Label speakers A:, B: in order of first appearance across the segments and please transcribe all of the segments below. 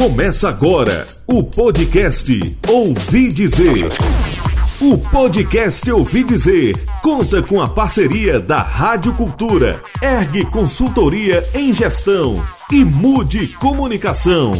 A: Começa agora o podcast Ouvi Dizer. O podcast Ouvi Dizer conta com a parceria da Rádio Cultura, Ergue Consultoria em Gestão e Mude Comunicação.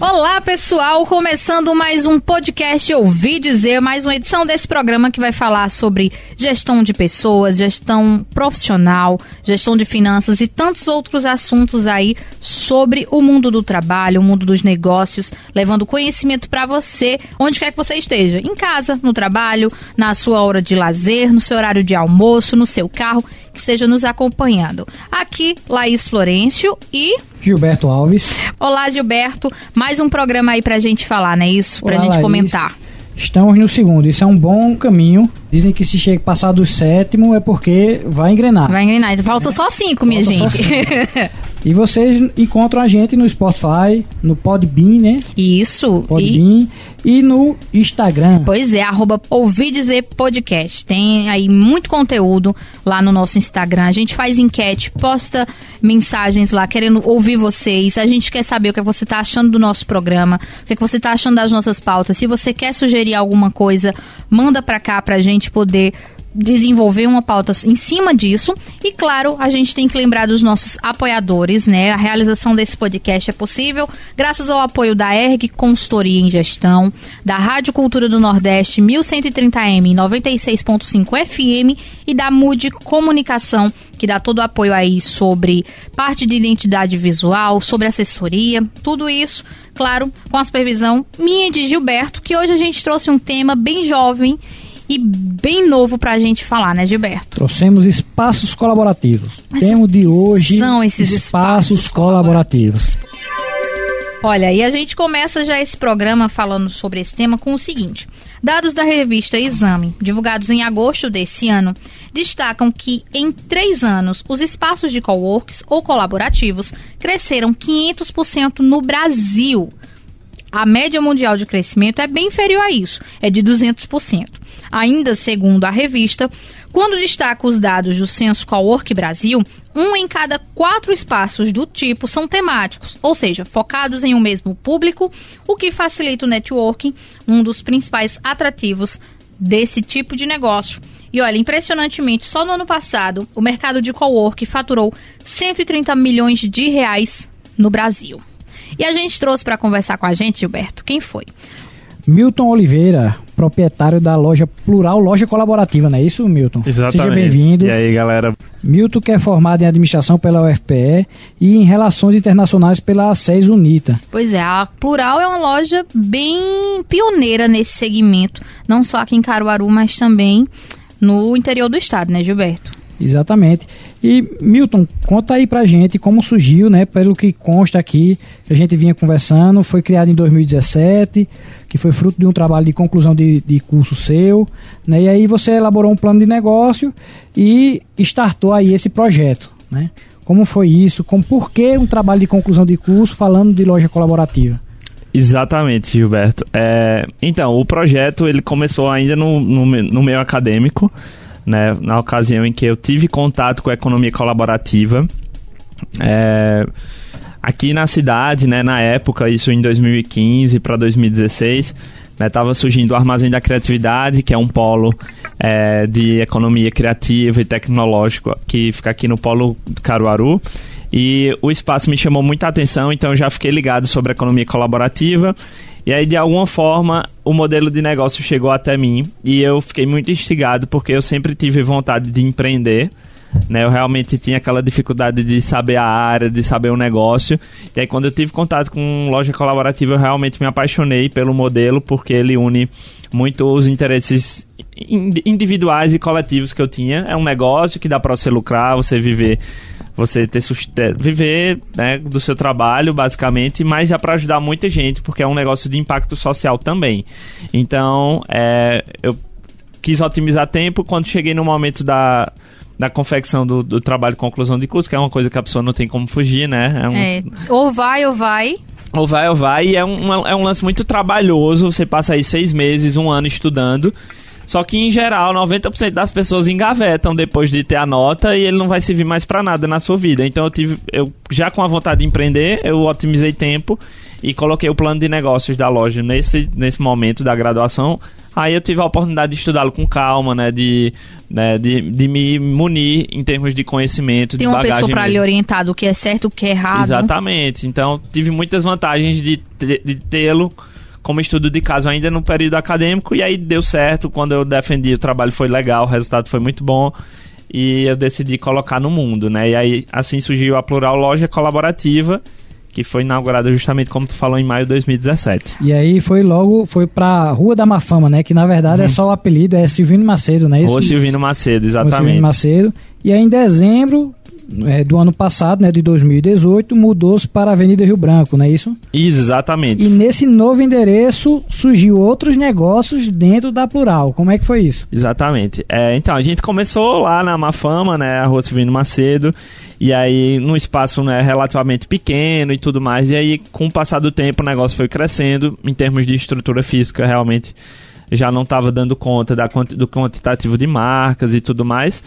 B: Olá, pessoal! Começando mais um podcast Ouvi Dizer, mais uma edição desse programa que vai falar sobre gestão de pessoas, gestão profissional, gestão de finanças e tantos outros assuntos aí sobre o mundo do trabalho, o mundo dos negócios, levando conhecimento para você, onde quer que você esteja, em casa, no trabalho, na sua hora de lazer, no seu horário de almoço, no seu carro, que esteja nos acompanhando. Aqui, Laís Florencio e
C: Gilberto Alves.
B: Olá, Gilberto. Mais um programa aí pra gente falar, não é isso? Pra
C: Olá,
B: gente
C: Laís.
B: comentar.
C: Estamos no segundo. Isso é um bom caminho. Dizem que se chega passar do sétimo é porque vai engrenar.
B: Vai engrenar. Falta só cinco, minha
C: Falta
B: gente.
C: E vocês encontram a gente no Spotify, no Podbean, né?
B: isso. E,
C: Podbean e, no Instagram.
B: pois é, arroba Ouvi Dizer Podcast. Tem aí muito conteúdo lá no nosso Instagram. A gente faz enquete, posta mensagens lá, querendo ouvir vocês. A gente quer saber o que você tá achando do nosso programa, o que você tá achando das nossas pautas. Se você quer sugerir alguma coisa, manda pra cá pra gente poder desenvolver uma pauta em cima disso. E claro, a gente tem que lembrar dos nossos apoiadores, né? A realização desse podcast é possível graças ao apoio da ERG Consultoria em Gestão, da Rádio Cultura do Nordeste 1130M em 96.5 FM e da Mude Comunicação, que dá todo o apoio aí sobre parte de identidade visual, sobre assessoria, tudo isso, claro, com a supervisão minha de Gilberto, que hoje a gente trouxe um tema bem jovem e bem novo pra gente falar, né, Gilberto?
C: Trouxemos espaços colaborativos.
B: Mas
C: Temos de hoje
B: são esses espaços
C: colaborativos.
B: Olha, e a gente começa já esse programa falando sobre esse tema com o seguinte: dados da revista Exame, divulgados em agosto desse ano, destacam que em três anos os espaços de coworks ou colaborativos cresceram 500% no Brasil. A média mundial de crescimento é bem inferior a isso, é de 200%. Ainda segundo a revista, quando destaca os dados do Censo Cowork Brasil, um em cada quatro espaços do tipo são temáticos, ou seja, focados em um mesmo público, o que facilita o networking, um dos principais atrativos desse tipo de negócio. E olha, impressionantemente, só no ano passado, o mercado de cowork faturou 130 milhões de reais no Brasil. E a gente trouxe para conversar com a gente, Gilberto, quem foi?
C: Milton Oliveira, proprietário da loja Plural Loja Colaborativa, não é isso, Milton?
D: Exatamente.
C: Seja bem-vindo.
D: E aí, galera?
C: Milton que é formado em administração pela UFPE e em relações internacionais pela SES Unita.
B: Pois é, a Plural é uma loja bem pioneira nesse segmento, não só aqui em Caruaru, mas também no interior do estado, né, Gilberto?
C: Exatamente. E Milton, conta aí pra gente como surgiu, né? Pelo que consta aqui, que a gente vinha conversando, foi criado em 2017, que foi fruto de um trabalho de conclusão de, de curso seu, né? E aí você elaborou um plano de negócio e startou aí esse projeto, né? Como foi isso? Como, por que um trabalho de conclusão de curso falando de loja colaborativa?
D: Exatamente, Gilberto. É, então, o projeto ele começou ainda no, no, no meio acadêmico, né, na ocasião em que eu tive contato com a economia colaborativa. É, aqui na cidade, né, na época, isso em 2015 para 2016, estava surgindo o Armazém da Criatividade, que é um polo é, de economia criativa e tecnológico que fica aqui no polo Caruaru. E o espaço me chamou muita atenção, então eu já fiquei ligado sobre a economia colaborativa. E aí, de alguma forma, o modelo de negócio chegou até mim e eu fiquei muito instigado porque eu sempre tive vontade de empreender. Né, eu realmente tinha aquela dificuldade de saber a área, de saber o negócio. E aí, quando eu tive contato com loja colaborativa, eu realmente me apaixonei pelo modelo, porque ele une muito os interesses in- individuais e coletivos que eu tinha. É um negócio que dá para você lucrar, você viver, você ter viver né, do seu trabalho, basicamente, mas já para ajudar muita gente, porque é um negócio de impacto social também. Então, é, eu quis otimizar tempo quando cheguei no momento da da confecção do, do trabalho de conclusão de curso, que é uma coisa que a pessoa não tem como fugir, né? É um,
B: É, ou vai ou vai.
D: ou vai ou vai, e é um, é um lance muito trabalhoso. Você passa aí seis meses, um ano estudando, Só que, em geral, 90% das pessoas engavetam depois de ter a nota e ele não vai servir mais para nada na sua vida. Então, eu tive, eu já com a vontade de empreender, eu otimizei tempo e coloquei o plano de negócios da loja nesse, nesse momento da graduação. Aí eu tive a oportunidade de estudá-lo com calma, né? De, né, de, de me munir em termos de conhecimento,
B: Tem
D: de
B: uma
D: bagagem.
B: pessoa para lhe orientar do que é certo e o que é errado.
D: Exatamente. Então, tive muitas vantagens de, de tê-lo como estudo de caso ainda no período acadêmico. E aí deu certo. Quando eu defendi, o trabalho foi legal, o resultado foi muito bom. E eu decidi colocar no mundo, né? E aí, assim surgiu a Plural Loja Colaborativa, que foi inaugurada justamente como tu falou em maio de 2017.
C: E aí foi logo, foi pra Rua da Mafama, né? Que na verdade é só o apelido, é Silvino Macedo, né?
D: Rua Silvino Macedo, exatamente.
C: Silvino Macedo. E aí em dezembro é, do ano passado, né, de 2018, mudou-se para a Avenida Rio Branco, não é isso?
D: Exatamente.
C: E nesse novo endereço surgiu outros negócios dentro da Plural. Como é que foi isso?
D: Exatamente. É, então, a gente começou lá na Mafama, né, a Rua Silvino Macedo, e aí num espaço né, relativamente pequeno e tudo mais, e aí com o passar do tempo o negócio foi crescendo, em termos de estrutura física realmente já não estava dando conta da, do quantitativo de marcas e tudo mais,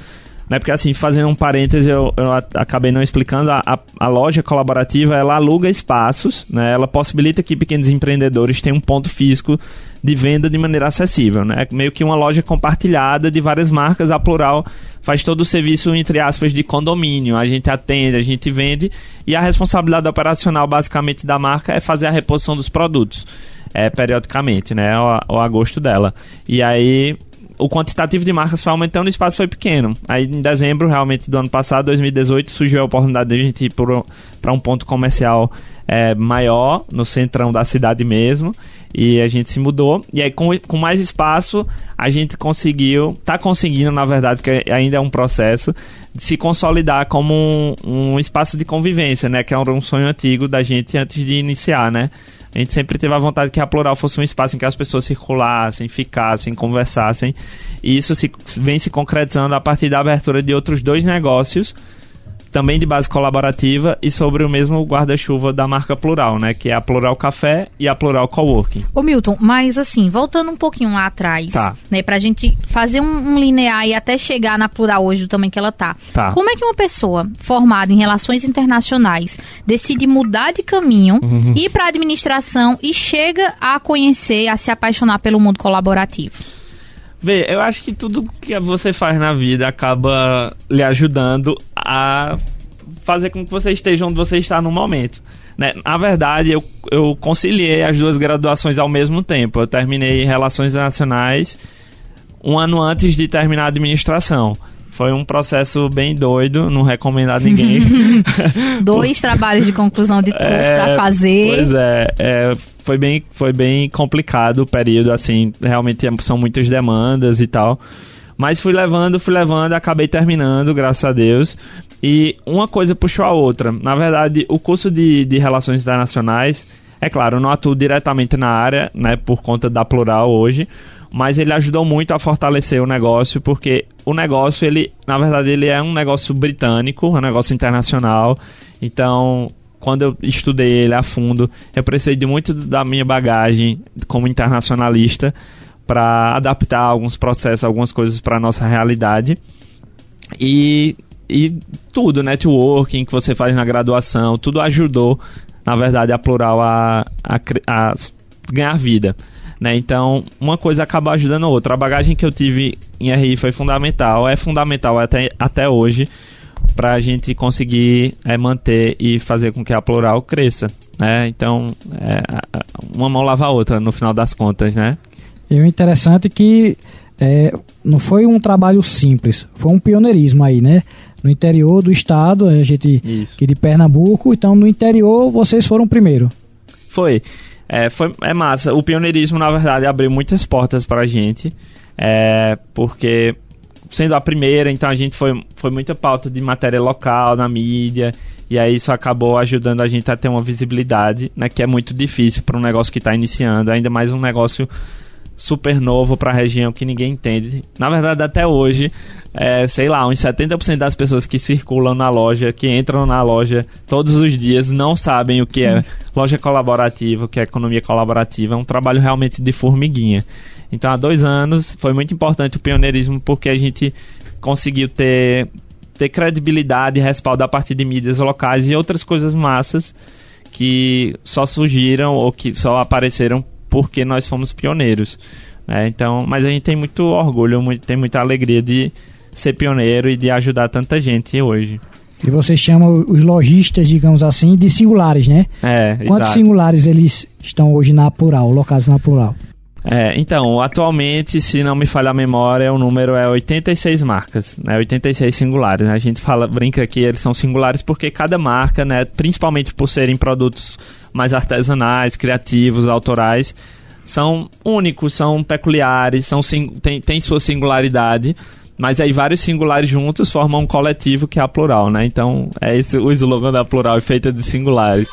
D: né, porque assim, fazendo um parêntese, eu, eu acabei não explicando, a, a, a loja colaborativa, ela aluga espaços, né, ela possibilita que pequenos empreendedores tenham um ponto físico de venda de maneira acessível, né? Meio que uma loja compartilhada de várias marcas, a Plural faz todo o serviço, entre aspas, de condomínio. A gente atende, a gente vende e a responsabilidade operacional, basicamente, da marca é fazer a reposição dos produtos, é, periodicamente, né? Ao, ao agosto dela. E aí, o quantitativo de marcas foi aumentando, o espaço foi pequeno. Aí, em dezembro, realmente, do ano passado, 2018, surgiu a oportunidade de a gente ir para um ponto comercial é, maior, no centrão da cidade mesmo. E a gente se mudou. E aí, com, com mais espaço, a gente conseguiu, tá conseguindo, na verdade, que ainda é um processo, de se consolidar como um, um espaço de convivência, né? Que um, um sonho antigo da gente antes de iniciar, né? A gente sempre teve a vontade que a Plural fosse um espaço em que as pessoas circulassem, ficassem, conversassem. E isso se, vem se concretizando a partir da abertura de outros dois negócios, também de base colaborativa, e sobre o mesmo guarda-chuva da marca Plural, né? Que é a Plural Café e a Plural Coworking.
B: Ô Milton, mas assim, voltando um pouquinho lá atrás,
D: Tá.
B: né, pra gente fazer um, um linear e até chegar na plural hoje do tamanho que ela tá.
D: Tá.
B: Como é que uma pessoa formada em relações internacionais decide mudar de caminho,
D: Uhum.
B: ir pra administração e chega a conhecer, a se apaixonar pelo mundo colaborativo?
D: Vê, eu acho que tudo que você faz na vida acaba lhe ajudando a fazer com que você esteja onde você está no momento. Né? Na verdade, eu, eu conciliei as duas graduações ao mesmo tempo. Eu terminei Relações Internacionais um ano antes de terminar a administração. Foi um processo bem doido, não recomendo a ninguém.
B: Dois trabalhos de conclusão de curso
D: É,
B: pra fazer.
D: Pois é, é, foi, bem, foi bem complicado o período, assim, realmente são muitas demandas e tal. Mas fui levando, fui levando, acabei terminando, graças a Deus. E uma coisa puxou a outra. Na verdade, o curso de, de Relações Internacionais, é claro, não atuo diretamente na área, né, por conta da Plural hoje, mas ele ajudou muito a fortalecer o negócio, porque o negócio, ele, na verdade, ele é um negócio britânico, um negócio internacional. Então, quando eu estudei ele a fundo, eu precisei de muito da minha bagagem como internacionalista para adaptar alguns processos, algumas coisas para nossa realidade. E, e tudo, networking que você faz na graduação, tudo ajudou, na verdade, a Plural a, a, a ganhar vida. Né? Então, uma coisa acaba ajudando a outra. A bagagem que eu tive em RI foi fundamental, é fundamental até, até hoje para a gente conseguir é, manter e fazer com que a Plural cresça. Né? Então, é, uma mão lava a outra no final das contas, né?
C: E o interessante é que é, não foi um trabalho simples, foi um pioneirismo aí, né? No interior do estado, a gente
D: Isso.
C: aqui de Pernambuco, então no interior vocês foram primeiro.
D: Foi. É, foi, é massa. O pioneirismo, na verdade, abriu muitas portas pra gente. É, porque, sendo a primeira, então a gente foi, foi muita pauta de matéria local na mídia. E aí isso acabou ajudando a gente a ter uma visibilidade, né? Que é muito difícil para um negócio que está iniciando. Ainda mais um negócio super novo para a região que ninguém entende. Na verdade, até hoje, é, sei lá, uns 70% das pessoas que circulam na loja, que entram na loja todos os dias, não sabem o que é loja colaborativa, o que é economia colaborativa. É um trabalho realmente de formiguinha. Então, há dois anos foi muito importante o pioneirismo porque a gente conseguiu ter, ter credibilidade e respaldo a partir de mídias locais e outras coisas massas que só surgiram ou que só apareceram porque nós fomos pioneiros. Né? Então, mas a gente tem muito orgulho, muito, tem muita alegria de ser pioneiro e de ajudar tanta gente hoje.
C: E vocês chamam os lojistas, digamos assim, de singulares, né?
D: É,
C: Quantos
D: exato.
C: singulares eles estão hoje na plural, locados na plural?
D: É, então, atualmente, se não me falha a memória, o número é 86 marcas, né? 86 singulares. Né? A gente fala, brinca que eles são singulares porque cada marca, né, principalmente por serem produtos mais artesanais, criativos, autorais, são únicos, são peculiares, são tem, tem sua singularidade. Mas aí vários singulares juntos formam um coletivo que é a plural, né? Então, é esse o slogan da plural, é feita de singulares.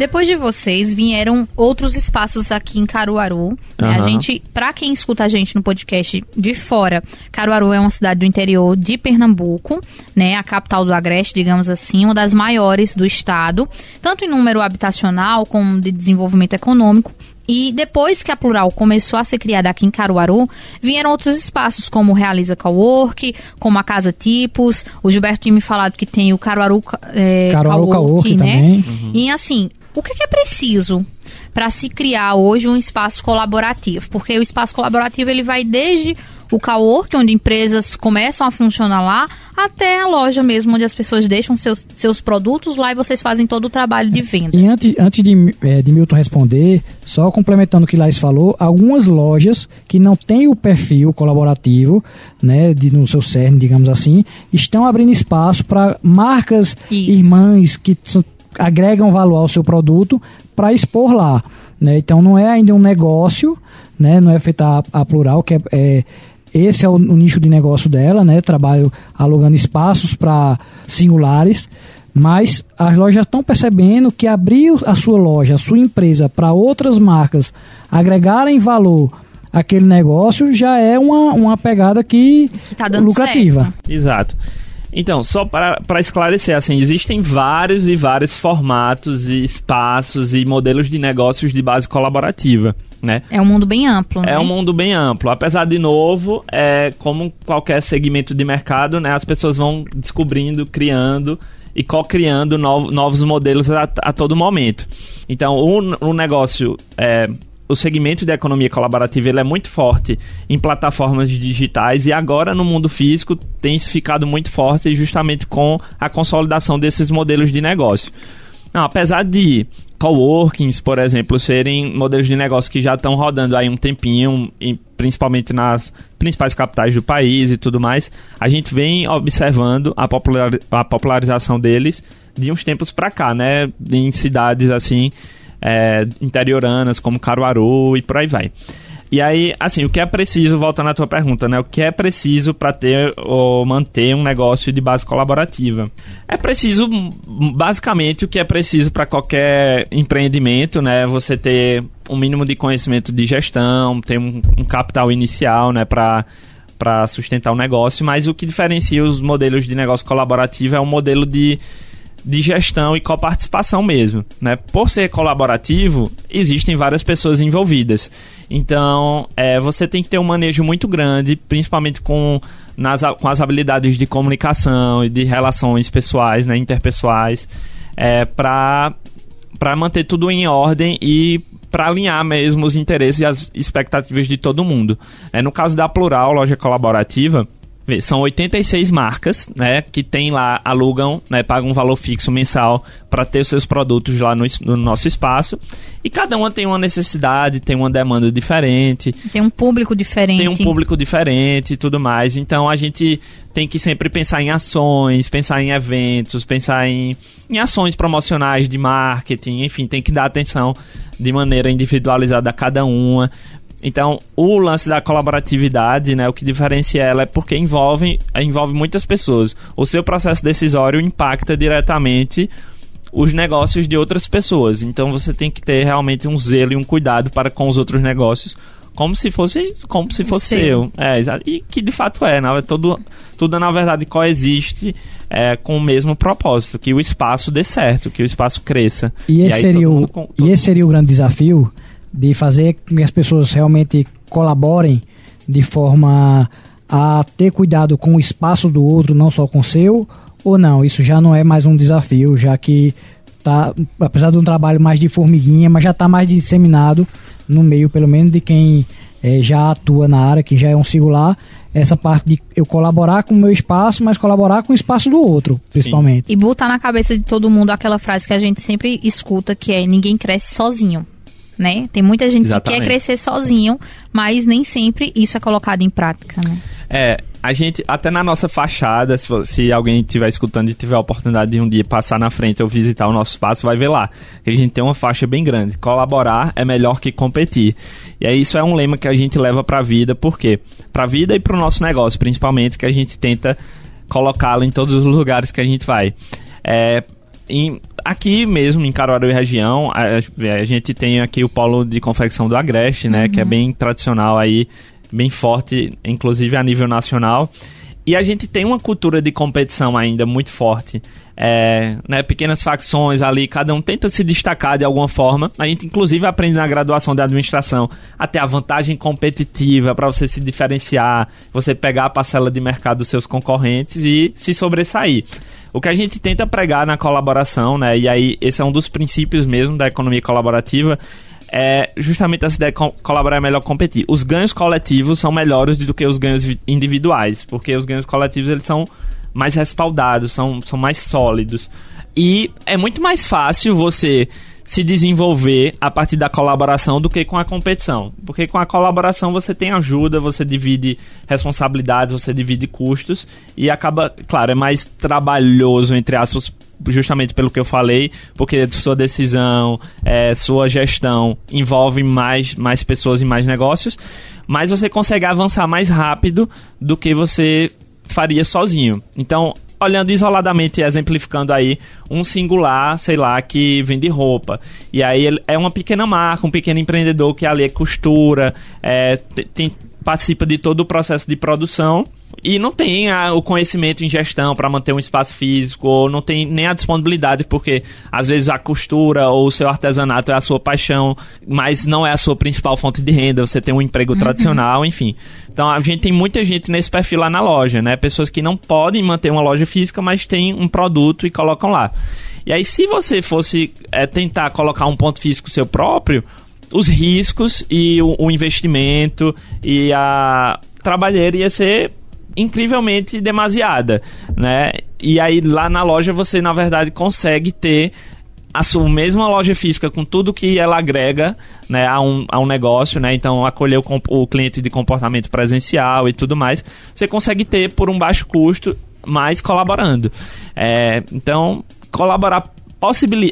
B: Depois de vocês, vieram outros espaços aqui em Caruaru. Né? A
D: Aham.
B: gente, pra quem escuta a gente no podcast de fora, Caruaru é uma cidade do interior de Pernambuco, né? A capital do Agreste, digamos assim, uma das maiores do estado, tanto em número habitacional como de desenvolvimento econômico. E depois que a Plural começou a ser criada aqui em Caruaru, vieram outros espaços, como o Realiza Cowork, como a Casa Tipos. O Gilberto tinha me falado que tem o Caruaru, é,
C: Caruaru Cowork
B: né?
C: também.
B: E assim, o que que é preciso para se criar hoje um espaço colaborativo? Porque o espaço colaborativo ele vai desde o cowork, onde empresas começam a funcionar lá, até a loja mesmo, onde as pessoas deixam seus, seus produtos lá e vocês fazem todo o trabalho de venda.
C: E antes, antes de, eh, de Milton responder, só complementando o que Laís falou, algumas lojas que não têm o perfil colaborativo, né, de, no seu cerne, digamos assim, estão abrindo espaço para marcas
B: Isso.
C: irmãs que são- agregam valor ao seu produto para expor lá. Né? Então não é ainda um negócio, né, não é feita a, a plural, que é, é- esse é o, o nicho de negócio dela, né? Trabalho alugando espaços para singulares, mas as lojas estão percebendo que abrir a sua loja, a sua empresa para outras marcas agregarem valor àquele negócio já é uma, uma pegada que,
B: Que tá dando
C: lucrativa.
B: certo.
D: Exato. Então, só para esclarecer, assim, existem vários e vários formatos e espaços e modelos de negócios de base colaborativa, né?
B: É um mundo bem amplo, né?
D: É um mundo bem amplo. Apesar de novo, é como qualquer segmento de mercado, né? As pessoas vão descobrindo, criando e co-criando novo- novos modelos a, a todo momento. Então, o, o negócio, é, o segmento de economia colaborativa, ele é muito forte em plataformas digitais e agora no mundo físico tem ficado muito forte justamente com a consolidação desses modelos de negócio. Não, apesar de coworkings, por exemplo, serem modelos de negócio que já estão rodando aí um tempinho, em- principalmente nas principais capitais do país e tudo mais, a gente vem observando a, popular- a popularização deles de uns tempos pra cá, né? Em cidades assim, é, interioranas, como Caruaru e por aí vai. E aí, assim, o que é preciso, voltando à tua pergunta, né? O que é preciso para ter ou manter um negócio de base colaborativa? É preciso, basicamente, o que é preciso para qualquer empreendimento, né? Você ter um mínimo de conhecimento de gestão, ter um, um capital inicial, né? Para para sustentar o negócio, mas o que diferencia os modelos de negócio colaborativo é um modelo de de gestão e coparticipação mesmo, né? Por ser colaborativo, existem várias pessoas envolvidas. Então, é, você tem que ter um manejo muito grande, principalmente com, nas, com as habilidades de comunicação e de relações pessoais, né, interpessoais, é, para manter tudo em ordem e para alinhar mesmo os interesses e as expectativas de todo mundo. É, no caso da Plural, loja colaborativa, são 86 marcas, né, que tem lá, alugam, né, pagam um valor fixo mensal para ter os seus produtos lá no, no nosso espaço. E cada uma tem uma necessidade, tem uma demanda diferente
B: Tem um público diferente.
D: tem um público diferente e tudo mais. Então a gente tem que sempre pensar em ações, pensar em eventos, pensar em, em ações promocionais de marketing, enfim, tem que dar atenção de maneira individualizada a cada uma. Então, o lance da colaboratividade, né, o que diferencia ela é porque envolve, envolve muitas pessoas. O seu processo decisório impacta diretamente os negócios de outras pessoas. Então você tem que ter realmente um zelo e um cuidado para com os outros negócios, como se fosse como se fosse seu.
B: Seu.
D: É, e que de fato é, né? Tudo, tudo na verdade coexiste é, com o mesmo propósito, que o espaço dê certo, que o espaço cresça.
C: E esse,
D: aí
C: seria
D: todo
C: o,
D: mundo
C: e
D: todo-
C: esse seria o grande desafio de fazer com que as pessoas realmente colaborem de forma a ter cuidado com o espaço do outro, não só com o seu, ou não? Isso já não é mais um desafio, já que tá, apesar de um trabalho mais de formiguinha, mas já está mais disseminado no meio, pelo menos de quem eh, já atua na área, que já é um singular, essa parte de eu colaborar com o meu espaço, mas colaborar com o espaço do outro, principalmente.
B: E botar na cabeça de todo mundo aquela frase que a gente sempre escuta, que é ninguém cresce sozinho. Né? Tem muita gente que
D: Exatamente.
B: quer crescer sozinho, mas nem sempre isso é colocado em prática, né?
D: É, a gente, até na nossa fachada, se, se alguém estiver escutando e tiver a oportunidade de um dia passar na frente ou visitar o nosso espaço, vai ver lá. Que a gente tem uma faixa bem grande. Colaborar é melhor que competir. E aí isso é um lema que a gente leva pra vida, por quê? Pra vida e pro nosso negócio, principalmente, que a gente tenta colocá-lo em todos os lugares que a gente vai. É, em- aqui mesmo, em Caruaru e região, a, a gente tem aqui o polo de confecção do Agreste, né? Que é bem tradicional aí, bem forte, inclusive a nível nacional. E a gente tem uma cultura de competição ainda muito forte. É, né, pequenas facções ali, cada um tenta se destacar de alguma forma. A gente, inclusive, aprende na graduação de administração até a vantagem competitiva para você se diferenciar, você pegar a parcela de mercado dos seus concorrentes e se sobressair. O que a gente tenta pregar na colaboração, né, e aí esse é um dos princípios mesmo da economia colaborativa, é justamente essa ideia de co- colaborar é melhor competir. Os ganhos coletivos são melhores do que os ganhos vi- individuais, porque os ganhos coletivos eles são mais respaldados, são, são mais sólidos. E é muito mais fácil você se desenvolver a partir da colaboração do que com a competição. Porque com a colaboração você tem ajuda, você divide responsabilidades, você divide custos e acaba, claro, é mais trabalhoso, entre aspas, justamente pelo que eu falei, porque sua decisão, é, sua gestão envolve mais, mais pessoas e mais negócios, mas você consegue avançar mais rápido do que você faria sozinho. Então, olhando isoladamente e exemplificando aí um singular, sei lá, que vende roupa. E aí ele é uma pequena marca, um pequeno empreendedor que ali costura, é, te- tem- participa de todo o processo de produção e não tem a- o conhecimento em gestão para manter um espaço físico, ou não tem nem a disponibilidade, porque às vezes a costura ou o seu artesanato é a sua paixão, mas não é a sua principal fonte de renda, você tem um emprego tradicional, enfim. Então a gente tem muita gente nesse perfil lá na loja, né? Pessoas que não podem manter uma loja física, mas têm um produto e colocam lá. E aí, se você fosse é, tentar colocar um ponto físico seu próprio, os riscos e o, o investimento e a trabalheira ia ser incrivelmente demasiada, né? E aí lá na loja você na verdade consegue ter a sua mesma loja física com tudo que ela agrega né, a, um, a um negócio, né? Então acolher o, o cliente de comportamento presencial e tudo mais, você consegue ter por um baixo custo, mas colaborando. É, então colaborar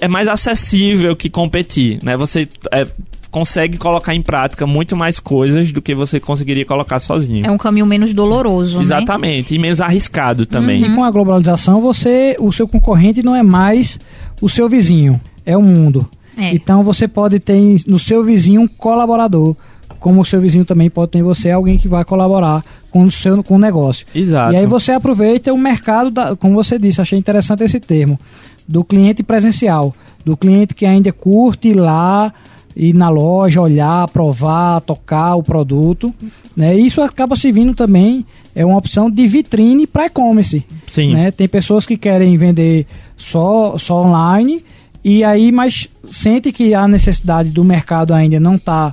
D: é mais acessível que competir, né? Você é, consegue colocar em prática muito mais coisas do que você conseguiria colocar sozinho.
B: É um caminho menos doloroso, né?
D: Exatamente, e menos arriscado também.
C: E com a globalização, você, o seu concorrente não é mais o seu vizinho, é o mundo.
B: É.
C: Então você pode ter no seu vizinho um colaborador, como o seu vizinho também pode ter em você alguém que vai colaborar com o seu com o negócio.
D: Exato.
C: E aí você aproveita o mercado, da, como você disse, achei interessante esse termo, do cliente presencial, do cliente que ainda curte ir lá ir na loja, olhar, provar, tocar o produto, né? Isso acaba servindo também é uma opção de vitrine para e-commerce.
D: Sim.
C: Né? Tem pessoas que querem vender só, só online e aí, mas sente que a necessidade do mercado ainda não está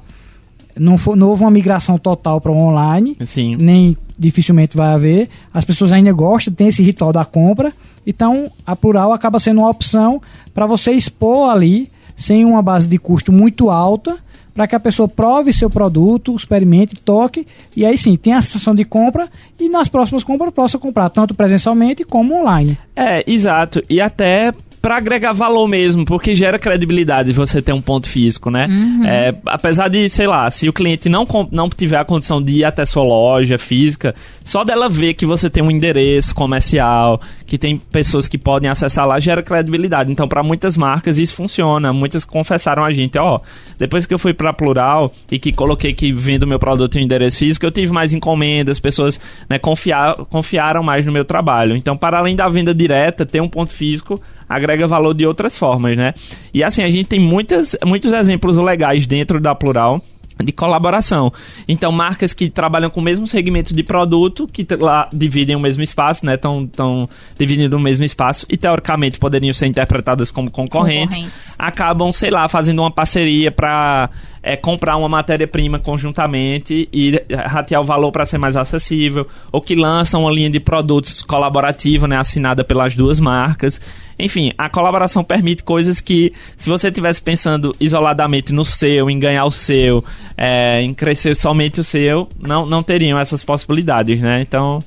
C: não, for, não houve uma migração total para o online,
D: Sim.
C: nem dificilmente vai haver. As pessoas ainda gostam, tem esse ritual da compra. Então, a Plural acaba sendo uma opção para você expor ali, sem uma base de custo muito alta, para que a pessoa prove seu produto, experimente, toque, e aí sim, tem a sessão de compra e nas próximas compras possa comprar tanto presencialmente como online.
D: É, exato. E até para agregar valor mesmo, porque gera credibilidade você ter um ponto físico, né? É, apesar de, sei lá, se o cliente não, não tiver a condição de ir até sua loja física, só dela ver que você tem um endereço comercial, que tem pessoas que podem acessar lá, gera credibilidade. Então, para muitas marcas isso funciona. Muitas confessaram a gente, ó, depois que eu fui para Plural e que coloquei que vendo meu produto em endereço físico, eu tive mais encomendas, pessoas né, confiar, confiaram mais no meu trabalho. Então, para além da venda direta, ter um ponto físico agrega valor de outras formas, né? E assim, a gente tem muitas, muitos exemplos legais dentro da Plural de colaboração. Então, marcas que trabalham com o mesmo segmento de produto, que lá dividem o mesmo espaço, né? Estão tão dividindo o mesmo espaço e, teoricamente, poderiam ser interpretadas como concorrentes, concorrentes. acabam, sei lá, fazendo uma parceria para é, comprar uma matéria-prima conjuntamente e ratear o valor para ser mais acessível, ou que lançam uma linha de produtos colaborativa, né? Assinada pelas duas marcas. Enfim, a colaboração permite coisas que, se você estivesse pensando isoladamente no seu, em ganhar o seu, é, em crescer somente o seu, não, não teriam essas possibilidades, né? Então,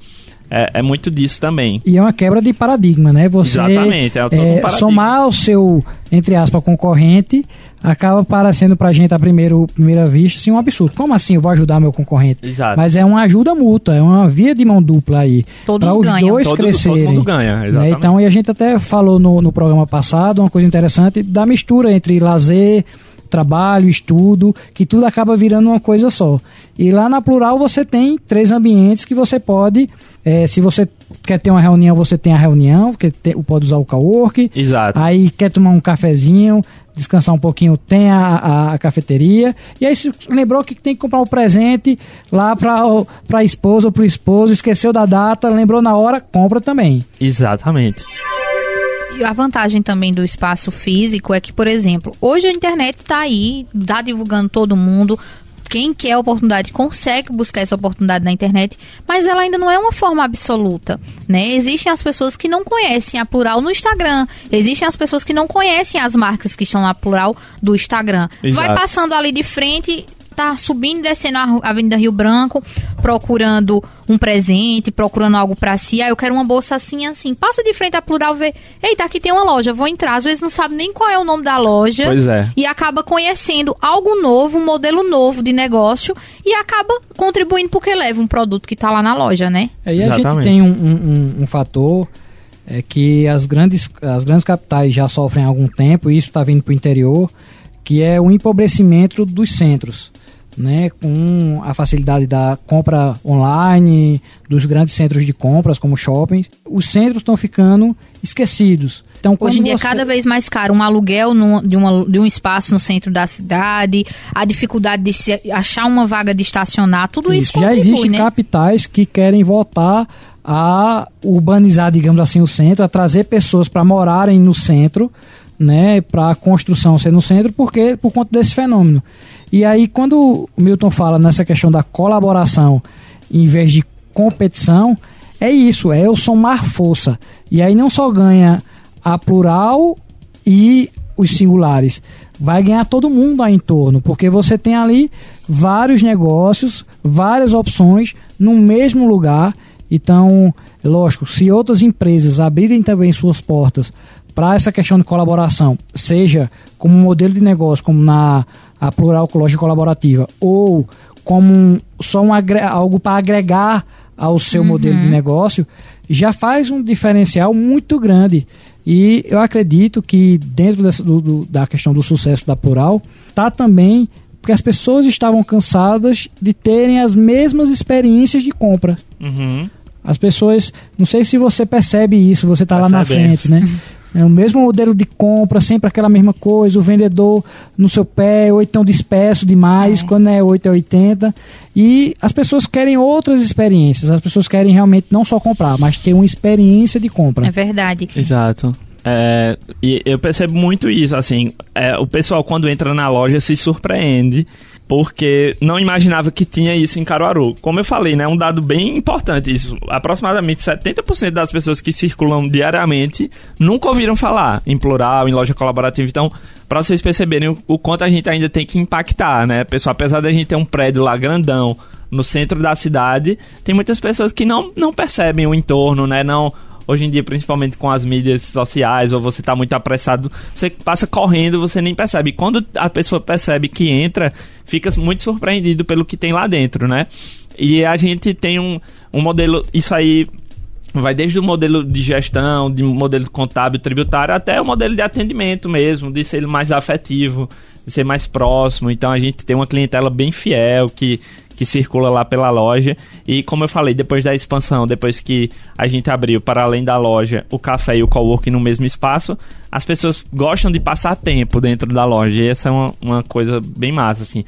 D: é, é, muito disso também.
C: E é uma quebra de paradigma, né? Você Exatamente, é, é, um somar o seu, entre aspas, concorrente acaba parecendo pra gente a primeiro, primeira vista assim, um absurdo. Como assim eu vou ajudar meu concorrente?
D: Exato.
C: Mas é uma ajuda mútua, é uma via de mão dupla aí.
B: Todos os ganham.
C: dois
B: Todos,
C: crescerem.
D: Todo mundo ganha,
C: né? Então, e a gente até falou no, no programa passado uma coisa interessante da mistura entre lazer, trabalho, estudo, que tudo acaba virando uma coisa só. E lá na Plural você tem três ambientes que você pode, é, se você quer ter uma reunião, você tem a reunião, que pode usar o cowork.
D: Exato.
C: Aí quer tomar um cafezinho, descansar um pouquinho, tem a, a, a, cafeteria. E aí se lembrou que tem que comprar um presente lá para a esposa ou para o esposo, esqueceu da data, lembrou na hora, compra também.
D: Exatamente
B: a vantagem também do espaço físico é que, por exemplo, hoje a internet está aí, está divulgando todo mundo. Quem quer a oportunidade consegue buscar essa oportunidade na internet, mas ela ainda não é uma forma absoluta, né? Existem as pessoas que não conhecem a Plural no Instagram, existem as pessoas que não conhecem as marcas que estão na Plural do Instagram. Exato. Vai passando ali de frente, tá subindo e descendo a Avenida Rio Branco, procurando um presente, procurando algo para si. Ah, eu quero uma bolsa assim, assim. Passa de frente à Plural, vê. Eita, aqui tem uma loja, vou entrar. Às vezes não sabe nem qual é o nome da loja.
D: Pois é.
B: E acaba conhecendo algo novo, um modelo novo de negócio e acaba contribuindo porque leva um produto que tá lá na loja, né?
C: É, e a Exatamente. gente tem um, um, um, um fator é que as grandes, as grandes capitais já sofrem há algum tempo, e isso está vindo para o interior, que é o empobrecimento dos centros né, com a facilidade da compra online, dos grandes centros de compras como shoppings, os centros estão ficando esquecidos.
B: Então, Hoje em dia é cada vez mais caro um aluguel de, uma, de um espaço no centro da cidade, a dificuldade de se, achar uma vaga de estacionar, tudo isso, isso
C: Já existem né? capitais que querem voltar a urbanizar, digamos assim, o centro, a trazer pessoas para morarem no centro, né, para a construção ser no centro, porque por conta desse fenômeno. E aí, quando o Milton fala nessa questão da colaboração em vez de competição, é isso, é eu somar força. E aí não só ganha a plural e os singulares, vai ganhar todo mundo aí em torno, porque você tem ali vários negócios, várias opções no mesmo lugar. Então, lógico, se outras empresas abrirem também suas portas para essa questão de colaboração, seja como modelo de negócio, como na a Plural Lógica Colaborativa, ou como um, só um algo para agregar ao seu uhum. modelo de negócio, já faz um diferencial muito grande. E eu acredito que dentro dessa, do, do, da questão do sucesso da Plural, está também porque as pessoas estavam cansadas de terem as mesmas experiências de compra.
D: Uhum.
C: As pessoas, não sei se você percebe isso, você está lá na frente, né? É o mesmo modelo de compra, sempre aquela mesma coisa, o vendedor no seu pé, ou então disperso demais, é. quando é 8 é 80. E as pessoas querem outras experiências, as pessoas querem realmente não só comprar, mas ter uma experiência de compra.
B: É verdade.
D: Exato. É, e eu percebo muito isso, assim, é, o pessoal quando entra na loja se surpreende porque não imaginava que tinha isso em Caruaru. Como eu falei, né, um dado bem importante isso. Aproximadamente 70% das pessoas que circulam diariamente nunca ouviram falar em plural, em loja colaborativa. Então, para vocês perceberem o, o, quanto a gente ainda tem que impactar, né, pessoal? Apesar da gente ter um prédio lá grandão no centro da cidade, tem muitas pessoas que não, não percebem o entorno, né, não hoje em dia, principalmente com as mídias sociais, ou você está muito apressado, você passa correndo, você nem percebe. Quando a pessoa percebe que entra, fica muito surpreendido pelo que tem lá dentro, né? E a gente tem um, um modelo, isso aí vai desde o modelo de gestão, de modelo contábil, tributário, até o modelo de atendimento mesmo, de ser mais afetivo, de ser mais próximo. Então a gente tem uma clientela bem fiel que que circula lá pela loja. E como eu falei, depois da expansão, depois que a gente abriu para além da loja o café e o coworking no mesmo espaço, as pessoas gostam de passar tempo dentro da loja. E essa é uma, uma coisa bem massa, assim.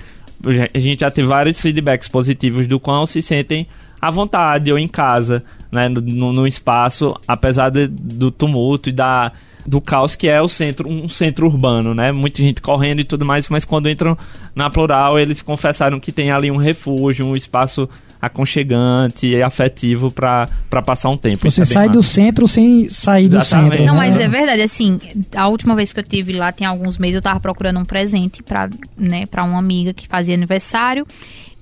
D: A gente já teve vários feedbacks positivos do quão se sentem à vontade ou em casa, né, no, no espaço, apesar de, do tumulto e da do caos que é o centro, um centro urbano, né? Muita gente correndo e tudo mais, mas quando entram na plural, eles confessaram que tem ali um refúgio, um espaço aconchegante e afetivo para passar um tempo.
C: Você é sai massa. do centro sem sair do Exatamente. centro.
B: Não, mas é verdade, assim, a última vez que eu tive lá, tem alguns meses, eu tava procurando um presente para né, pra uma amiga que fazia aniversário.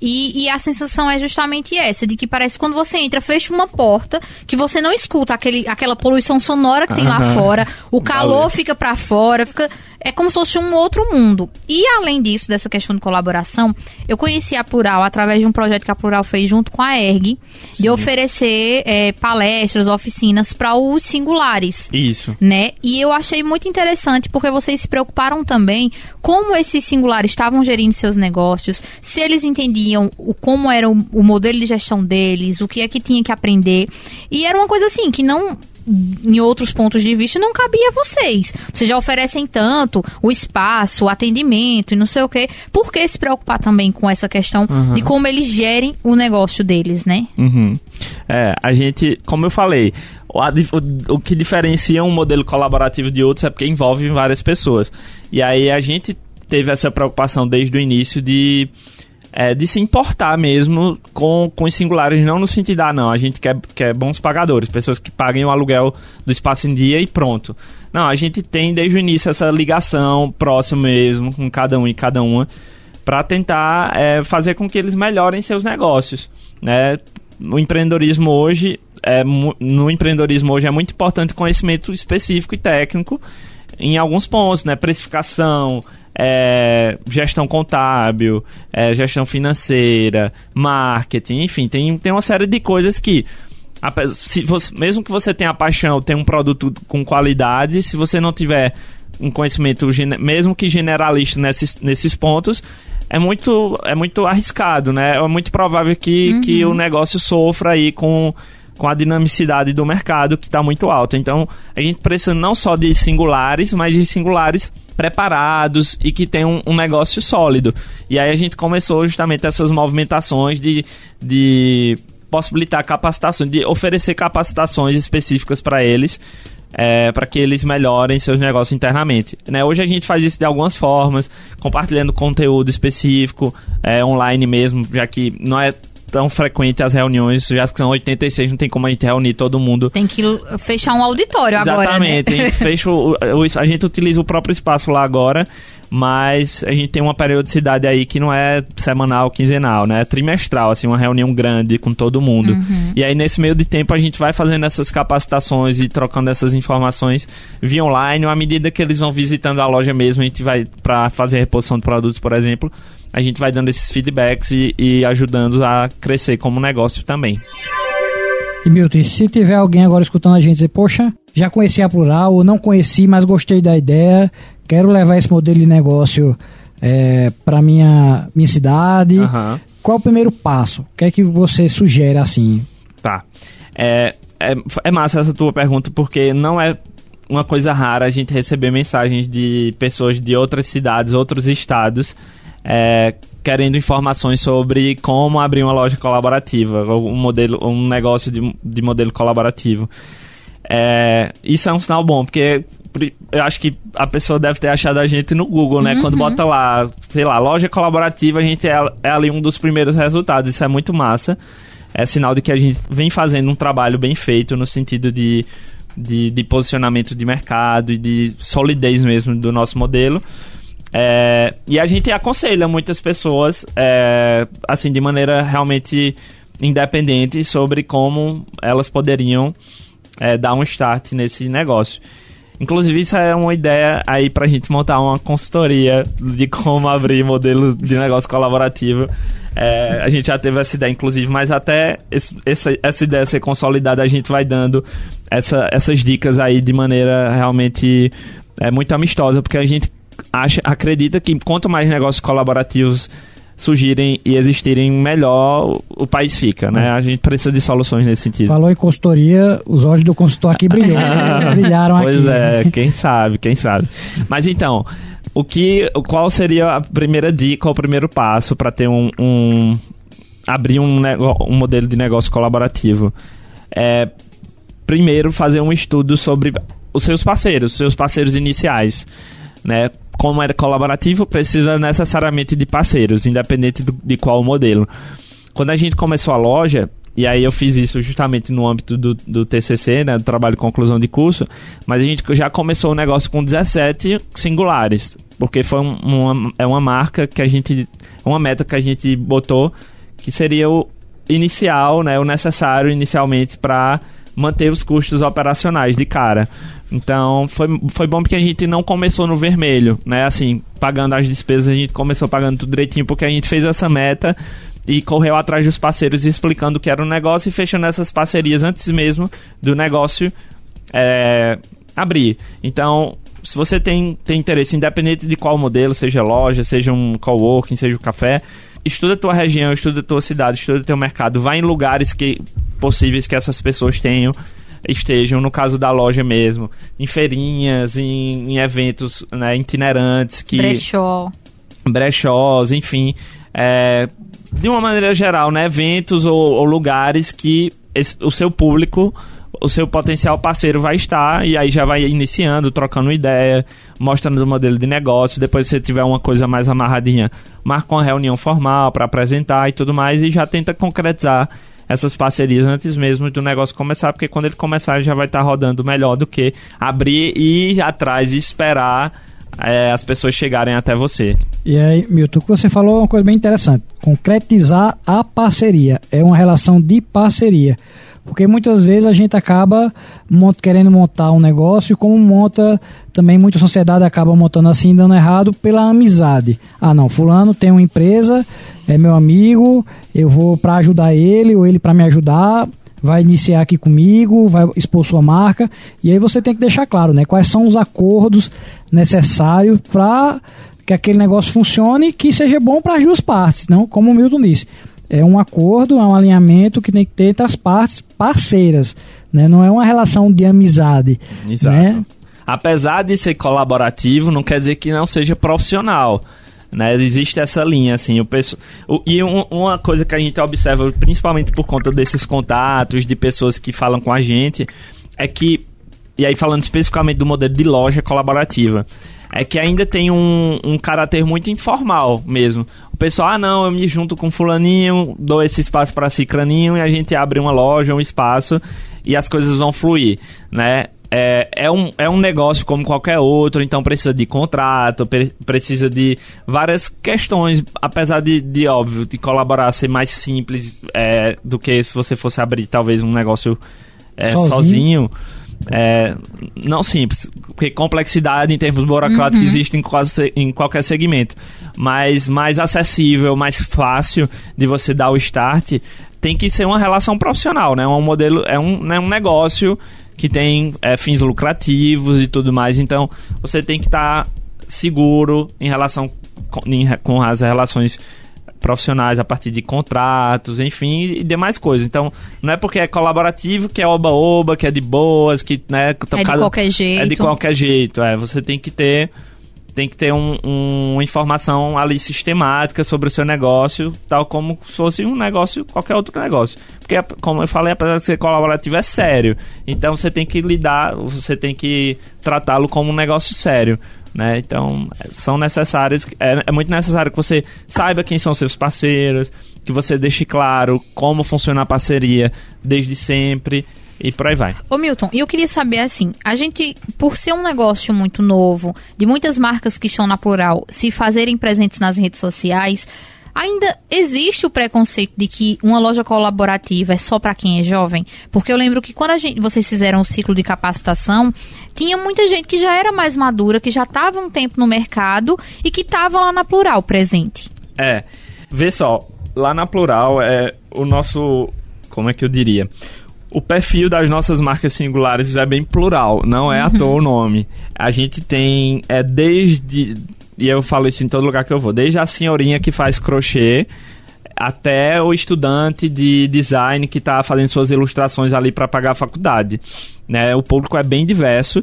B: E, e, a sensação é justamente essa, de que parece que quando você entra, fecha uma porta, que você não escuta aquele, aquela poluição sonora que tem lá fora, o calor Valeu. fica para fora, fica é como se fosse um outro mundo. E além disso, dessa questão de colaboração, eu conheci a Plural através de um projeto que a Plural fez junto com a ERG, Sim. de oferecer é, palestras, oficinas para os singulares.
D: Isso.
B: Né? E eu achei muito interessante porque vocês se preocuparam também como esses singulares estavam gerindo seus negócios, se eles entendiam o, como era o, o modelo de gestão deles, o que é que tinha que aprender. E era uma coisa assim que não em outros pontos de vista não cabia a vocês. Vocês já oferecem tanto o espaço, o atendimento e não sei o quê. Por que se preocupar também com essa questão uhum. de como eles gerem o negócio deles, né?
D: Uhum. É, a gente, como eu falei, o, o, o que diferencia um modelo colaborativo de outros é porque envolve várias pessoas. E aí a gente teve essa preocupação desde o início de é, de se importar mesmo com, com os singulares, não no sentido, ah, não, a gente quer, quer bons pagadores, pessoas que paguem o aluguel do espaço em dia e pronto. Não, a gente tem desde o início essa ligação próxima mesmo com cada um e cada uma para tentar é, fazer com que eles melhorem seus negócios, né? O empreendedorismo hoje é, no empreendedorismo hoje é muito importante conhecimento específico e técnico em alguns pontos, né? Precificação, é, gestão contábil, é, gestão financeira, marketing, enfim, tem, tem uma série de coisas que se você, mesmo que você tenha paixão, tenha um produto com qualidade, se você não tiver um conhecimento, mesmo que generalista nesses, nesses pontos, é muito, é muito arriscado, né? É muito provável que, uhum. que o negócio sofra aí com, com a dinamicidade do mercado que está muito alta. Então, a gente precisa não só de singulares, mas de singulares preparados e que tem um, um, negócio sólido. E aí a gente começou justamente essas movimentações de, de possibilitar capacitações, de oferecer capacitações específicas para eles. É, para que eles melhorem seus negócios internamente. Né? Hoje a gente faz isso de algumas formas, compartilhando conteúdo específico, é, online mesmo, já que não é tão frequente as reuniões, já que são 86, não tem como a gente reunir todo mundo.
B: Tem que fechar um auditório
D: Exatamente,
B: agora, né?
D: Exatamente, a gente fecha o, a gente utiliza o próprio espaço lá agora, mas a gente tem uma periodicidade aí que não é semanal, quinzenal, né? É trimestral, assim, uma reunião grande com todo mundo. Uhum. E aí, nesse meio de tempo, a gente vai fazendo essas capacitações e trocando essas informações via online. À medida que eles vão visitando a loja mesmo, a gente vai para fazer a reposição de produtos, por exemplo, a gente vai dando esses feedbacks e, e ajudando a crescer como negócio também.
C: E Milton, se tiver alguém agora escutando a gente dizer, poxa, já conheci a Plural, ou não conheci, mas gostei da ideia, quero levar esse modelo de negócio é, para minha minha cidade. Uhum. Qual é o primeiro passo? O que é que você sugere assim?
D: Tá. É, é, é massa essa tua pergunta, porque não é uma coisa rara a gente receber mensagens de pessoas de outras cidades, outros estados, é, querendo informações sobre como abrir uma loja colaborativa, um modelo, um negócio de, de modelo colaborativo. É, isso é um sinal bom, porque eu acho que a pessoa deve ter achado a gente no Google, né? Uhum. Quando bota lá, sei lá, loja colaborativa, a gente é, é ali um dos primeiros resultados. Isso é muito massa. É sinal de que a gente vem fazendo um trabalho bem feito no sentido de, de, de posicionamento de mercado e de solidez mesmo do nosso modelo. É, e a gente aconselha muitas pessoas, é, assim, de maneira realmente independente, sobre como elas poderiam é, dar um start nesse negócio. Inclusive, isso é uma ideia aí pra gente montar uma consultoria de como abrir modelo de negócio colaborativo. É, a gente já teve essa ideia, inclusive, mas até esse, essa, essa ideia ser consolidada, a gente vai dando essa, essas dicas aí de maneira realmente é, muito amistosa, porque a gente acha, acredita que quanto mais negócios colaborativos surgirem e existirem, melhor o país fica, né? A gente precisa de soluções nesse sentido.
C: Falou em consultoria, os olhos do consultor aqui brilhou, brilharam
D: pois
C: aqui.
D: Pois é, quem sabe, quem sabe. Mas então, o que, qual seria a primeira dica, o primeiro passo para ter um, um abrir um, um modelo de negócio colaborativo? É primeiro fazer um estudo sobre os seus parceiros, seus parceiros iniciais, né? Como é colaborativo, precisa necessariamente de parceiros, independente do, de qual modelo. Quando a gente começou a loja, e aí eu fiz isso justamente no âmbito do, do TCC, né, do trabalho de conclusão de curso, mas a gente já começou o negócio com 17 singulares, porque foi um, uma, é uma marca que a gente, uma meta que a gente botou, que seria o inicial, né, o necessário inicialmente para manter os custos operacionais de cara. Então, foi, foi bom porque a gente não começou no vermelho, né? Assim, pagando as despesas, a gente começou pagando tudo direitinho porque a gente fez essa meta e correu atrás dos parceiros explicando o que era o negócio e fechando essas parcerias antes mesmo do negócio é, abrir. Então, se você tem, tem interesse, independente de qual modelo, seja loja, seja um coworking, seja um café, estuda a tua região, estuda a tua cidade, estuda o teu mercado, vai em lugares que possíveis que essas pessoas tenham estejam, no caso da loja mesmo, em feirinhas, em, em eventos né, itinerantes. Que,
B: Brechó.
D: Brechós, enfim. É, de uma maneira geral, né, eventos ou, ou lugares que esse, o seu público o seu potencial parceiro vai estar e aí já vai iniciando, trocando ideia, mostrando o modelo de negócio. Depois, se você tiver uma coisa mais amarradinha, marca uma reunião formal para apresentar e tudo mais e já tenta concretizar essas parcerias antes mesmo do negócio começar, porque quando ele começar já vai estar tá rodando melhor do que abrir e ir atrás e esperar é, as pessoas chegarem até você.
C: E aí, Milton, o que você falou é uma coisa bem interessante. Concretizar a parceria. É uma relação de parceria. Porque muitas vezes a gente acaba querendo montar um negócio, como monta também muita sociedade acaba montando assim, dando errado pela amizade. Ah, não, fulano tem uma empresa, é meu amigo, eu vou para ajudar ele ou ele para me ajudar, vai iniciar aqui comigo, vai expor sua marca, e aí você tem que deixar claro, né, quais são os acordos necessários para que aquele negócio funcione e que seja bom para as duas partes, não? Como o Milton disse é um acordo, é um alinhamento que tem que ter entre as partes parceiras, né? Não é uma relação de amizade, Exato. né?
D: Apesar de ser colaborativo, não quer dizer que não seja profissional. Né, existe essa linha, assim, o, o e um, uma coisa que a gente observa, principalmente por conta desses contatos de pessoas que falam com a gente, é que, e aí falando especificamente do modelo de loja colaborativa, é que ainda tem um, um caráter muito informal mesmo. O pessoal, ah não, eu me junto com fulaninho, dou esse espaço para cicraninho e a gente abre uma loja, um espaço e as coisas vão fluir, né? É, é, um, é um negócio como qualquer outro, então precisa de contrato, pre precisa de várias questões, apesar de, de óbvio, de colaborar ser mais simples é, do que se você fosse abrir talvez um negócio é, sozinho. sozinho é, não simples, porque complexidade em termos burocráticos uhum. existe em, quase, em qualquer segmento, mas mais acessível, mais fácil de você dar o start, tem que ser uma relação profissional, né? Um modelo, é um, né, um negócio que tem é, fins lucrativos e tudo mais, então você tem que estar tá seguro em relação com, em, com as relações profissionais a partir de contratos, enfim, e demais coisas. Então, não é porque é colaborativo que é oba-oba, que é de boas, que, né...
B: É de qualquer jeito.
D: É de qualquer jeito, é. Você tem que ter tem que ter um, um, uma informação ali sistemática sobre o seu negócio, tal como se fosse um negócio, qualquer outro negócio. Porque, como eu falei, apesar de ser colaborativo, é sério. Então você tem que lidar, você tem que tratá-lo como um negócio sério. Né? Então, são necessários, é, é, muito necessário que você saiba quem são seus parceiros, que você deixe claro como funciona a parceria desde sempre e por aí vai.
B: Ô Milton, eu queria saber assim, a gente, por ser um negócio muito novo, de muitas marcas que estão na Plural se fazerem presentes nas redes sociais, Ainda existe o preconceito de que uma loja colaborativa é só para quem é jovem? Porque eu lembro que quando gente, vocês fizeram o ciclo de capacitação, tinha muita gente que já era mais madura, que já estava um tempo no mercado e que estava lá na Plural presente.
D: É, vê só, lá na Plural é o nosso, como é que eu diria? o perfil das nossas marcas singulares é bem plural, não é uhum. à toa o nome. A gente tem, é desde, e eu falo isso em todo lugar que eu vou, desde a senhorinha que faz crochê até o estudante de design que está fazendo suas ilustrações ali para pagar a faculdade. Né? O público é bem diverso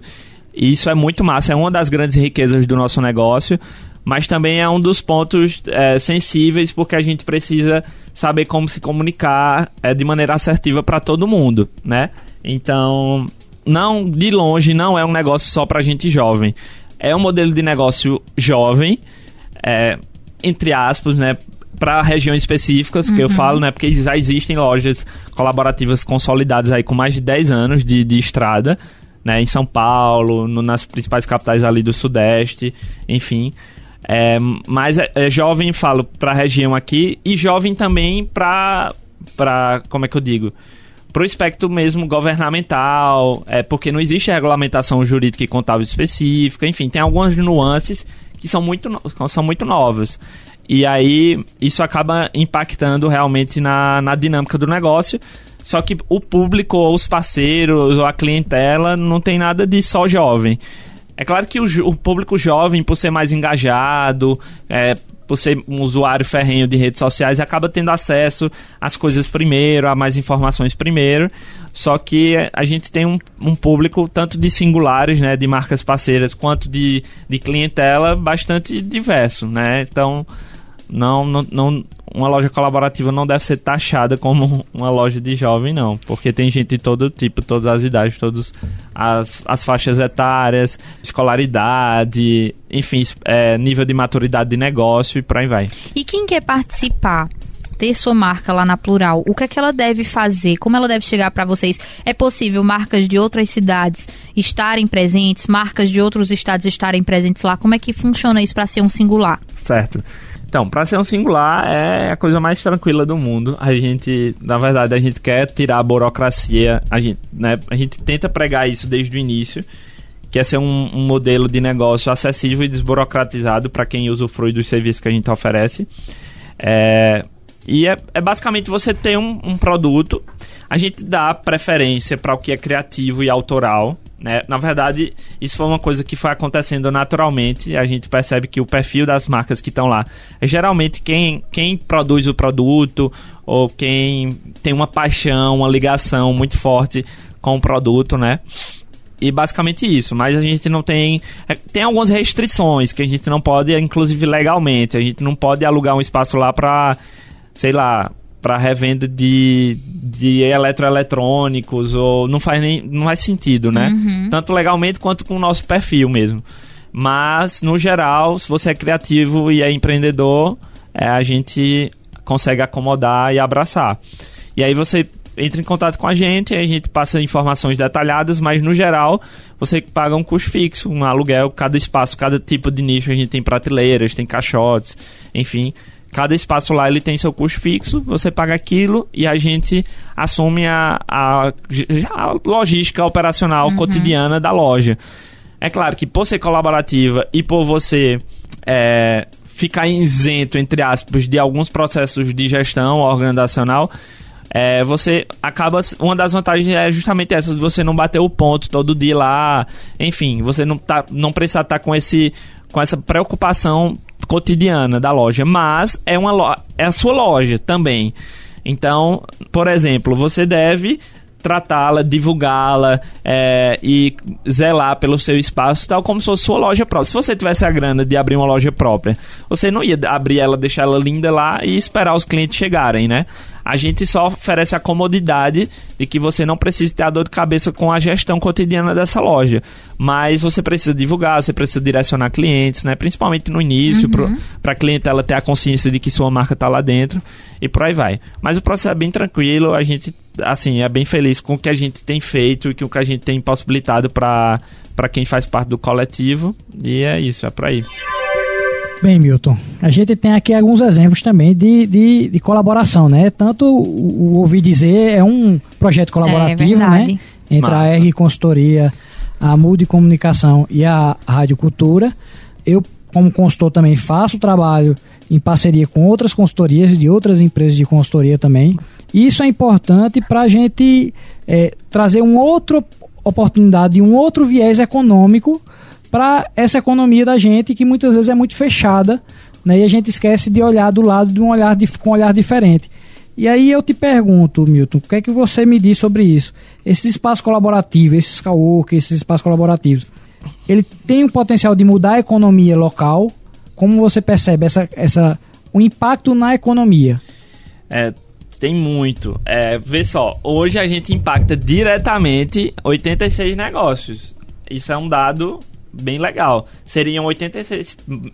D: e isso é muito massa, é uma das grandes riquezas do nosso negócio, mas também é um dos pontos é, sensíveis porque a gente precisa saber como se comunicar é, de maneira assertiva para todo mundo, né? Então, não de longe não é um negócio só para gente jovem. É um modelo de negócio jovem, é, entre aspas, né? Para regiões específicas, uhum. que eu uhum. falo, né? Porque já existem lojas colaborativas consolidadas aí com mais de 10 anos de, de estrada, né? Em São Paulo, no, nas principais capitais ali do Sudeste, enfim. É, mas é, é jovem, falo, para a região aqui e jovem também para, para como é que eu digo? Para o espectro mesmo governamental, é porque não existe regulamentação jurídica e contábil específica, enfim, tem algumas nuances que são muito, são muito novas. E aí isso acaba impactando realmente na, na dinâmica do negócio. Só que o público, ou os parceiros, ou a clientela não tem nada de só jovem. É claro que o, o público jovem, por ser mais engajado, é, por ser um usuário ferrenho de redes sociais, acaba tendo acesso às coisas primeiro, a mais informações primeiro. Só que a gente tem um, um público tanto de singulares, né, de marcas parceiras, quanto de, de clientela bastante diverso, né? Então, não, não, não, uma loja colaborativa não deve ser taxada como uma loja de jovem, não. Porque tem gente de todo tipo, todas as idades, todas as, as faixas etárias, escolaridade, enfim, é, nível de maturidade de negócio e por aí vai.
B: E quem quer participar? ter sua marca lá na Plural, o que é que ela deve fazer? Como ela deve chegar para vocês? É possível marcas de outras cidades estarem presentes, marcas de outros estados estarem presentes lá? Como é que funciona isso para ser um singular?
D: Certo. Então, para ser um singular é a coisa mais tranquila do mundo. A gente, na verdade, a gente quer tirar a burocracia, a gente, né, a gente tenta pregar isso desde o início, que é ser um, um modelo de negócio acessível e desburocratizado para quem usufrui dos serviços que a gente oferece. É, e é, é, basicamente você ter um, um produto, a gente dá preferência para o que é criativo e autoral, né? Na verdade, isso foi uma coisa que foi acontecendo naturalmente. A gente percebe que o perfil das marcas que estão lá é geralmente quem, quem produz o produto ou quem tem uma paixão, uma ligação muito forte com o produto, né? E basicamente isso, mas a gente não tem. É, tem algumas restrições que a gente não pode, inclusive legalmente, a gente não pode alugar um espaço lá para, sei lá, para revenda de, de eletroeletrônicos ou não faz nem não faz sentido, né? Uhum. Tanto legalmente quanto com o nosso perfil mesmo. Mas no geral, se você é criativo e é empreendedor, é, a gente consegue acomodar e abraçar. E aí você entra em contato com a gente, a gente passa informações detalhadas, mas no geral você paga um custo fixo, um aluguel, cada espaço, cada tipo de nicho, a gente tem prateleiras, tem caixotes, enfim. Cada espaço lá ele tem seu custo fixo, você paga aquilo e a gente assume a, a, a logística operacional uhum. cotidiana da loja. É claro que por ser colaborativa e por você é, ficar isento, entre aspas, de alguns processos de gestão organizacional, é, você acaba. Uma das vantagens é justamente essa, de você não bater o ponto todo dia lá. Enfim, você não, tá, não precisa estar tá com, esse, com essa preocupação cotidiana da loja, mas é uma lo é a sua loja também. Então, por exemplo, você deve tratá-la, divulgá-la é, e zelar pelo seu espaço, tal como se fosse sua loja própria. Se você tivesse a grana de abrir uma loja própria, você não ia abrir ela, deixar ela linda lá e esperar os clientes chegarem, né? A gente só oferece a comodidade de que você não precisa ter a dor de cabeça com a gestão cotidiana dessa loja. Mas você precisa divulgar, você precisa direcionar clientes, né? Principalmente no início, uhum. para a clientela ter a consciência de que sua marca está lá dentro e por aí vai. Mas o processo é bem tranquilo, a gente, assim, é bem feliz com o que a gente tem feito e com o que a gente tem possibilitado para quem faz parte do coletivo. E é isso, é por aí.
C: Bem, Milton, a gente tem aqui alguns exemplos também de, de, de colaboração, né? Tanto o, o Ouvi Dizer é um projeto colaborativo,
B: É,
C: né? Entre a
D: Massa.
C: R Consultoria, a Mude Comunicação e a Rádio Cultura. Eu, como consultor, também faço trabalho em parceria com outras consultorias e de outras empresas de consultoria também. E Isso é importante para a gente é, trazer uma outra oportunidade, um outro viés econômico para essa economia da gente que muitas vezes é muito fechada, né? E a gente esquece de olhar do lado de um olhar dif- com um olhar diferente. E aí eu te pergunto, Milton, o que é que você me diz sobre isso? Esses espaços colaborativos, esses cowork, esses espaços colaborativos, ele tem um potencial de mudar a economia local? Como você percebe essa, essa, o impacto na economia?
D: É, tem muito. É, vê só, hoje a gente impacta diretamente 86 negócios. Isso é um dado bem legal. Seriam 86 m-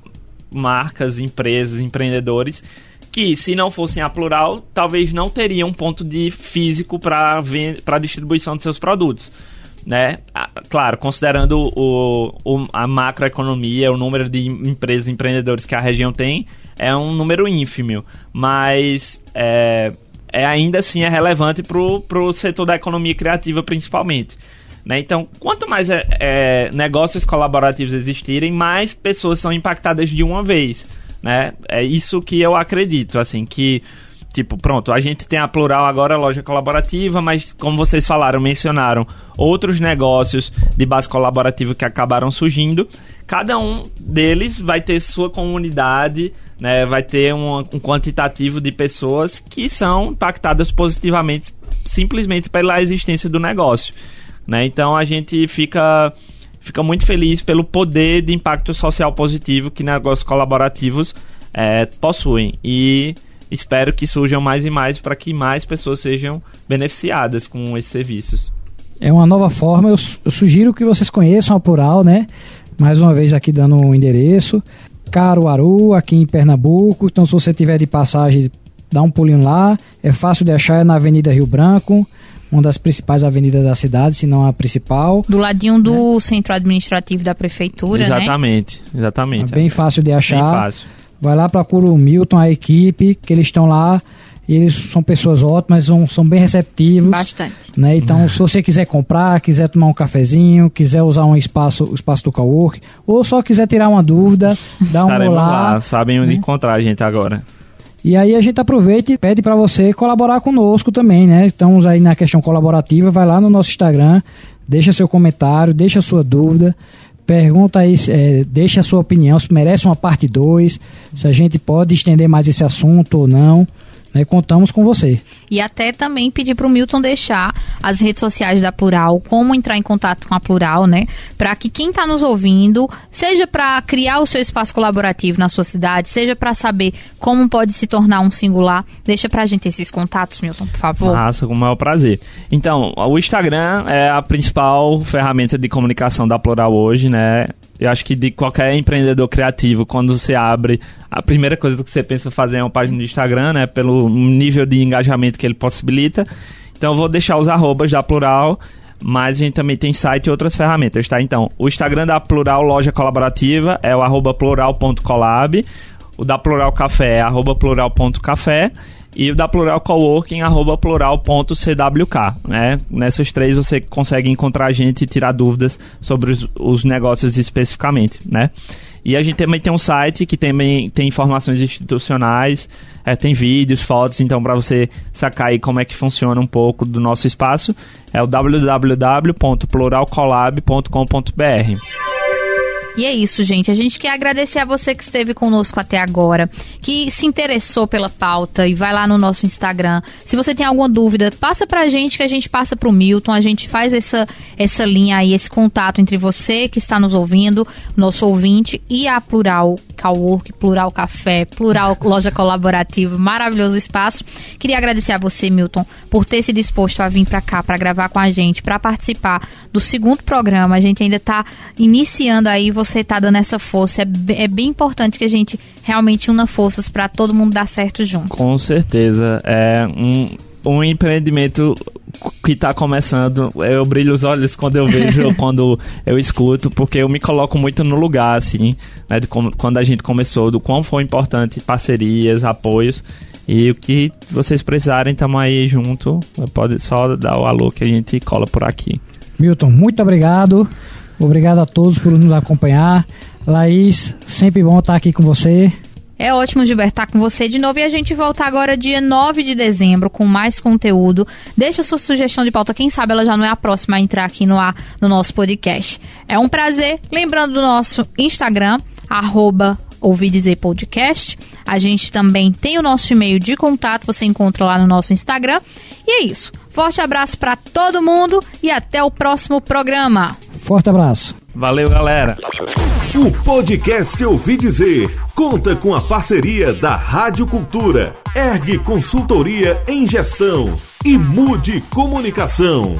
D: marcas, empresas, empreendedores que, se não fossem a Plural, talvez não teriam um ponto de físico para para distribuição de seus produtos. Né? Ah, Claro, considerando o, o- a macroeconomia, o número de empresas e empreendedores que a região tem, é um número ínfimo. Mas é, é ainda assim é relevante para o setor da economia criativa, principalmente. Né? Então, quanto mais é, é, negócios colaborativos existirem, mais pessoas são impactadas de uma vez. Né? É isso que eu acredito, assim, que Tipo, pronto, a gente tem a Plural agora, a loja colaborativa, mas como vocês falaram, mencionaram outros negócios de base colaborativa que acabaram surgindo. Cada um deles vai ter sua comunidade, né? Vai ter um, um quantitativo de pessoas que são impactadas positivamente simplesmente pela existência do negócio, né? Então a gente fica fica muito feliz pelo poder de impacto social positivo que negócios colaborativos eh, possuem e espero que surjam mais e mais para que mais pessoas sejam beneficiadas com esses serviços.
C: É uma nova forma, eu, eu sugiro que vocês conheçam a Plural, né? Mais uma vez aqui dando o endereço. Caruaru, aqui em Pernambuco. Então, se você tiver de passagem, dá um pulinho lá. É fácil de achar, é na Avenida Rio Branco, uma das principais avenidas da cidade, se não a principal.
B: Do ladinho do centro administrativo da prefeitura, né?
D: exatamente, exatamente.
C: É bem fácil de
D: Bem
C: achar.
D: fácil.
C: Vai lá, procura o Milton, a equipe, que eles estão lá. E eles são pessoas ótimas, são, são bem receptivos.
B: Bastante.
C: né? Então, se você quiser comprar, quiser tomar um cafezinho, quiser usar um espaço, o espaço do cowork, ou só quiser tirar uma dúvida, dá um
D: Estaremos
C: olá.
D: lá, sabem onde encontrar a gente agora.
C: E aí a gente aproveita e pede para você colaborar conosco também, né? Estamos aí na questão colaborativa, vai lá no nosso Instagram, deixa seu comentário, deixa sua dúvida, pergunta aí, é, deixa a sua opinião, se merece uma parte 2, se a gente pode estender mais esse assunto ou não. Né? Contamos com você.
B: E até também pedir pro Milton deixar as redes sociais da Plural, como entrar em contato com a Plural, né? Para que quem tá nos ouvindo, seja para criar o seu espaço colaborativo na sua cidade, seja para saber como pode se tornar um singular, deixa pra gente esses contatos, Milton, por favor.
D: Massa, com o maior prazer. Então, o Instagram é a principal ferramenta de comunicação da Plural hoje, né? Eu acho que de qualquer empreendedor criativo, quando você abre, a primeira coisa que você pensa fazer é uma página do Instagram, né? Pelo nível de engajamento que ele possibilita. Então, eu vou deixar os arrobas da Plural, mas a gente também tem site e outras ferramentas, tá? Então, o Instagram da Plural Loja Colaborativa é o arroba plural.colab, o da Plural Café é arroba plural.café e o da Plural Coworking, arroba plural.cwk, né? Nessas três você consegue encontrar a gente e tirar dúvidas sobre os, os negócios especificamente, né? E a gente também tem um site que também tem informações institucionais, é, tem vídeos, fotos, então para você sacar aí como é que funciona um pouco do nosso espaço, é o www.pluralcolab.com.br.
B: E é isso, gente. A gente quer agradecer a você que esteve conosco até agora, que se interessou pela pauta e vai lá no nosso Instagram. Se você tem alguma dúvida, passa pra gente que a gente passa pro Milton, a gente faz essa, essa linha aí, esse contato entre você que está nos ouvindo, nosso ouvinte, e a Plural Cowork, Plural Café, Plural Loja Colaborativa, maravilhoso espaço. Queria agradecer a você, Milton, por ter se disposto a vir pra cá, pra gravar com a gente, pra participar do segundo programa. A gente ainda tá iniciando aí, você tá dando essa força. É, é bem importante que a gente realmente una forças pra todo mundo dar certo junto.
D: Com certeza. É um, um empreendimento que está começando, eu brilho os olhos quando eu vejo, quando eu escuto, porque eu me coloco muito no lugar, assim, né, de como, quando a gente começou, do quão foi importante parcerias, apoios, e o que vocês precisarem, estamos aí junto, pode só dar o alô que a gente cola por aqui.
C: Milton, muito obrigado, obrigado a todos por nos acompanhar, Laís, sempre bom estar aqui com você.
B: É ótimo, Gilberto, estar com você de novo e a gente volta agora dia 9 de dezembro com mais conteúdo. Deixa sua sugestão de pauta, quem sabe ela já não é a próxima a entrar aqui no ar no nosso podcast. É um prazer. Lembrando do nosso Instagram, arroba dizer podcast. A gente também tem o nosso e-mail de contato, você encontra lá no nosso Instagram. E é isso. Forte abraço para todo mundo e até o próximo programa.
C: Forte abraço.
D: Valeu, galera.
A: O podcast Ouvi Dizer conta com a parceria da Rádio Cultura, Ergue Consultoria em Gestão e Mude Comunicação.